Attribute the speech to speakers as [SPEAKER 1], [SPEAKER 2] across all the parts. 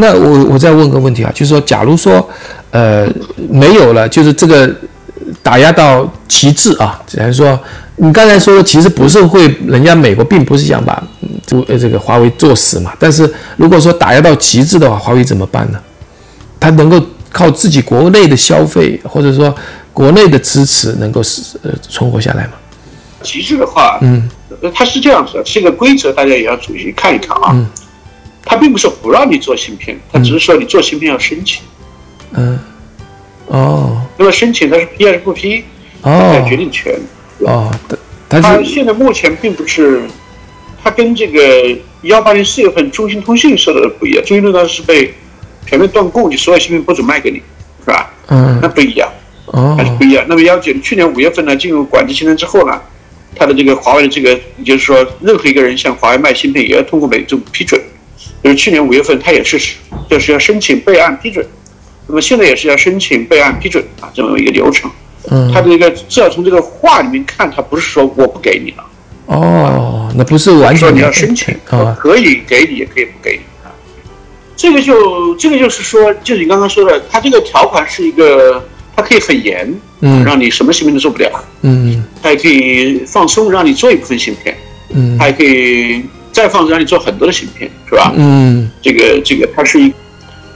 [SPEAKER 1] 那我我再问个问题啊，就是说，假如说，呃，没有了，就是这个打压到极致啊，假如说，你刚才说其实不是会，人家美国并不是想把这呃这个华为做死嘛，但是如果说打压到极致的话，华为怎么办呢？它能够靠自己国内的消费或者说国内的支持能够是呃存活下来吗？
[SPEAKER 2] 极致的话，
[SPEAKER 1] 嗯，
[SPEAKER 2] 它是这样子的，这个规则大家也要仔细看一看啊。
[SPEAKER 1] 嗯
[SPEAKER 2] 它并不是不让你做芯片，他只是说你做芯片要申请。
[SPEAKER 1] 嗯，哦
[SPEAKER 2] 那么申请它是批还是不批，它有决
[SPEAKER 1] 哦
[SPEAKER 2] 定权。
[SPEAKER 1] 哦，它它是
[SPEAKER 2] 现在目前并不是，它跟这个幺八年四月份中兴通讯说的不一样。中兴通讯是被全面断供，你所有芯片不准卖给你，是吧？
[SPEAKER 1] 嗯
[SPEAKER 2] 那不一样，
[SPEAKER 1] 哦
[SPEAKER 2] 还是不一样。那么幺九去年五月份呢，进入管制清单之后呢，它的这个华为的这个，也就是说，任何一个人向华为卖芯片，也要通过美政府批准。就是去年五月份，它也是就是要申请备案批准，那么现在也是要申请备案批准啊，这么一个流程。
[SPEAKER 1] 嗯
[SPEAKER 2] 它这个至少从这个话里面看，它不是说我不给你了，
[SPEAKER 1] 哦，那不是完
[SPEAKER 2] 说你要申请，
[SPEAKER 1] 我
[SPEAKER 2] 可以给你，也可以不给你啊。这个就这个就是说，就是你刚刚说的，它这个条款是一个，它可以很严，
[SPEAKER 1] 嗯
[SPEAKER 2] 让你什么芯片都做不了，
[SPEAKER 1] 嗯
[SPEAKER 2] 它也可以放松，让你做一部分芯片，
[SPEAKER 1] 嗯
[SPEAKER 2] 它也可以再放松，让你做很多的芯片，是吧？
[SPEAKER 1] 嗯
[SPEAKER 2] 这个这个它是一，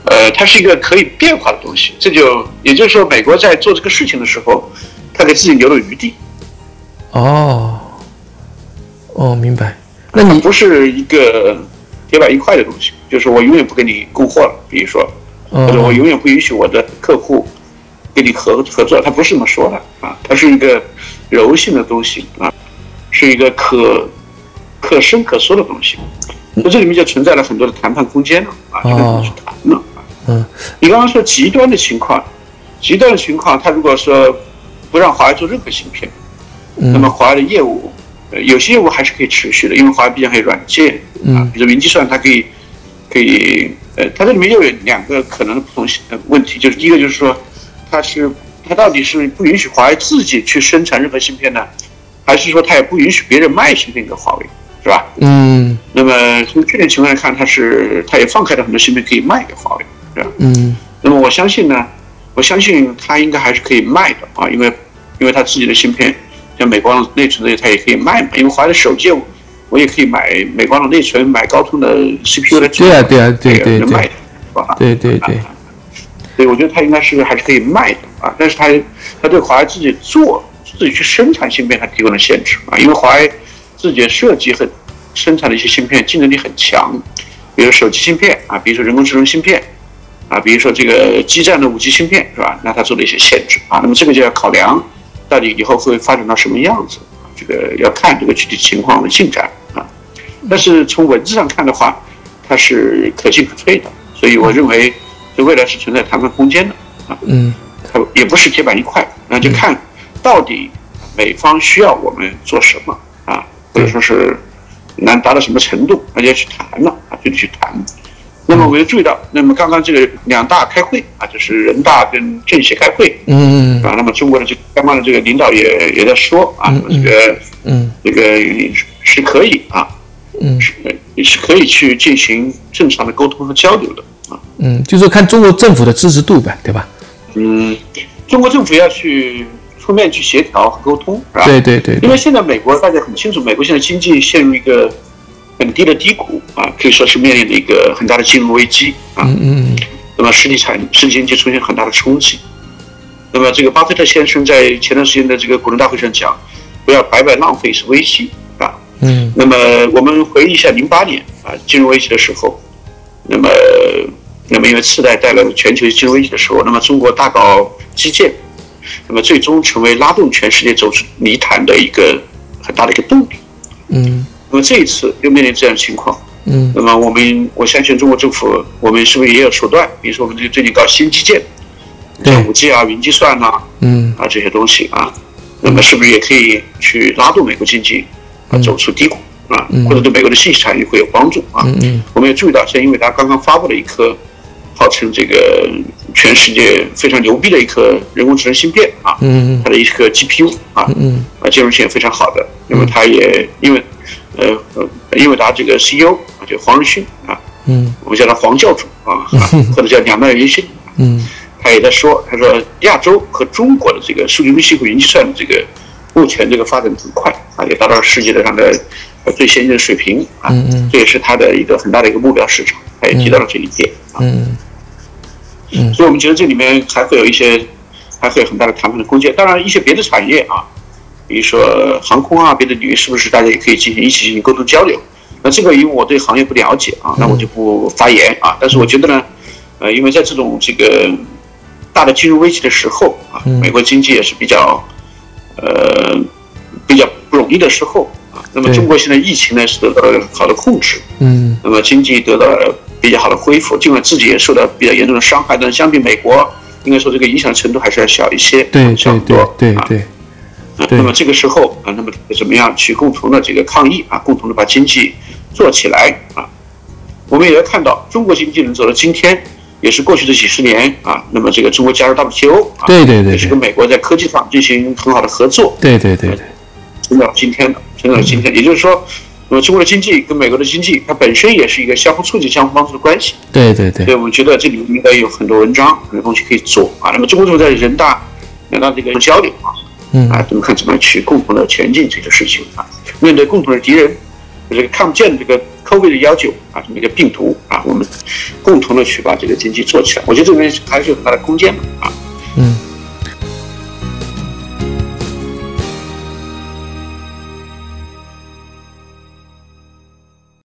[SPEAKER 2] 呃，它是一个可以变化的东西。这就也就是说，美国在做这个事情的时候，他给自己留了余地，
[SPEAKER 1] 哦哦，明白。那你
[SPEAKER 2] 不是一个铁板一块的东西，就是我永远不给你供货了，比如说，或者我
[SPEAKER 1] 哦
[SPEAKER 2] 永远不允许我的客户跟你合合作，它不是这么说的啊，它是一个柔性的东西啊，是一个可可伸可缩的东西。那这里面就存在了很多的谈判空间了啊，就跟你去谈了。啊。
[SPEAKER 1] 嗯。
[SPEAKER 2] 你刚刚说极端的情况，极端的情况，他如果说不让华为做任何芯片，那么
[SPEAKER 1] 嗯
[SPEAKER 2] 华为的业务，呃，有些业务还是可以持续的，因为华为毕竟还有软件啊
[SPEAKER 1] 嗯，
[SPEAKER 2] 比如云计算，它可以可以，呃，它这里面又有两个可能的不同问题，就是第一个就是说，它是它到底是不允许华为自己去生产任何芯片呢，还是说它也不允许别人卖芯片给华为，是吧？
[SPEAKER 1] 嗯
[SPEAKER 2] 那么从去年情况来看，它是它也放开了很多芯片可以卖给华为，是吧？
[SPEAKER 1] 嗯
[SPEAKER 2] 那么我相信呢，我相信它应该还是可以卖的啊，因为因为它自己的芯片，像美光的内存这些，它也可以卖嘛。因为华为的手机，我也可以买美光的内存，买高通的 CPU 的机
[SPEAKER 1] 对啊对啊对
[SPEAKER 2] 啊
[SPEAKER 1] 对对
[SPEAKER 2] 能卖的，对吧？
[SPEAKER 1] 对对对，
[SPEAKER 2] 所以我觉得它应该是还是可以卖的啊，但是它它对华为自己做自己去生产芯片，它提供了限制啊，因为华为自己设计和生产的一些芯片竞争力很强，比如手机芯片啊，比如说人工智能芯片啊，比如说这个基站的五 G 芯片是吧？那它做了一些限制啊，那么这个就要考量到底以后会发展到什么样子啊，这个要看这个具体情况的进展啊。但是从文字上看的话，它是可进可退的，所以我认为这未来是存在谈判空间的啊。
[SPEAKER 1] 嗯
[SPEAKER 2] 它也不是铁板一块，那就看到底美方需要我们做什么啊，或者说是能达到什么程度，那就要去谈了啊，就去谈。那么我也注意到，那么刚刚这个两大开会啊，就是人大跟政协开会
[SPEAKER 1] 嗯
[SPEAKER 2] 啊，那么中国的这个相关的这个领导也也在说啊，那么这个
[SPEAKER 1] 嗯
[SPEAKER 2] 这个是可以啊，
[SPEAKER 1] 嗯
[SPEAKER 2] 是是可以去进行正常的沟通和交流的啊。
[SPEAKER 1] 嗯，就是看中国政府的支持度呗，对吧？
[SPEAKER 2] 嗯，中国政府要去出面去协调和沟通，是吧？
[SPEAKER 1] 对对对对，
[SPEAKER 2] 因为现在美国大家很清楚，美国现在经济陷入一个很低的低谷啊，可以说是面临着一个很大的金融危机啊。
[SPEAKER 1] 嗯嗯
[SPEAKER 2] 那么实体产实体经济出现很大的冲击。那么这个巴菲特先生在前段时间的这个股东大会上讲，不要白白浪费是危机啊。
[SPEAKER 1] 嗯
[SPEAKER 2] 那么我们回忆一下零八年啊金融危机的时候，那么那么因为次贷带来了全球金融危机的时候，那么中国大搞基建，那么最终成为拉动全世界走出泥潭的一个很大的一个动力。
[SPEAKER 1] 嗯
[SPEAKER 2] 那么这一次又面临这样的情况，
[SPEAKER 1] 嗯
[SPEAKER 2] 那么我们我相信中国政府，我们是不是也有手段？比如说我们这个最近搞新基建，
[SPEAKER 1] 对
[SPEAKER 2] 像五 G 啊、云计算呐
[SPEAKER 1] 嗯
[SPEAKER 2] 啊这些东西啊，那么是不是也可以去拉动美国经济啊走出低谷啊，或者对美国的信息产业会有帮助啊？
[SPEAKER 1] 嗯嗯
[SPEAKER 2] 我们也注意到，像英伟达刚刚发布了一颗号称这个全世界非常牛逼的一颗人工智能芯片啊，
[SPEAKER 1] 嗯
[SPEAKER 2] 它的一颗 GPU 啊，
[SPEAKER 1] 嗯
[SPEAKER 2] 啊，兼容性也非常好的。那么它也因为呃呃英伟达这个 CEO 啊，就黄仁勋啊，
[SPEAKER 1] 嗯，
[SPEAKER 2] 我们叫他黄教主啊，或者叫两脉元勋，
[SPEAKER 1] 嗯，
[SPEAKER 2] 他也在说，他说亚洲和中国的这个数据分析和云计算的这个目前这个发展很快啊，也达到了世界的上的最先进的水平啊，嗯。嗯这也是他的一个很大的一个目标市场，他也提到了这一点啊，
[SPEAKER 1] 嗯，嗯，
[SPEAKER 2] 所以我们觉得这里面还会有一些，还会有很大的谈判的空间。当然，一些别的产业啊，比如说航空啊，别的领域，是不是大家也可以进行一起进行沟通交流？那这个因为我对行业不了解啊，那我就不发言啊。但是我觉得呢，呃，因为在这种这个大的金融危机的时候啊，美国经济也是比较呃比较不容易的时候啊。那么中国现在疫情呢是得到了好的控制，
[SPEAKER 1] 嗯，
[SPEAKER 2] 那么经济得到了比较好的恢复，尽管自己也受到比较严重的伤害，但相比美国，应该说这个影响程度还是要小一些，
[SPEAKER 1] 对对
[SPEAKER 2] 小很多啊。
[SPEAKER 1] 对对，
[SPEAKER 2] 那么这个时候啊，那么怎么样去共同的这个抗疫啊，共同的把经济做起来啊？我们也要看到，中国经济能走到今天，也是过去的几十年啊。那么这个中国加入 WTO 啊，
[SPEAKER 1] 对对对
[SPEAKER 2] 也是跟美国在科技上进行很好的合作，
[SPEAKER 1] 对对对对，
[SPEAKER 2] 撑到今天的，撑到今天。也就是说，那么中国的经济跟美国的经济，它本身也是一个相互促进、相互帮助的关系。
[SPEAKER 1] 对对对
[SPEAKER 2] 所以我们觉得这里面应该有很多文章、很多东西可以做啊。那么中国政府在人大、人大这个交流啊，
[SPEAKER 1] 嗯
[SPEAKER 2] 啊，怎么看怎么去共同的前进这个事情啊？面对共同的敌人，这个看不见的这个 COVID 的幺九啊，这么一个病毒啊，我们共同的去把这个经济做起来。我觉得这里面还是有很大的空间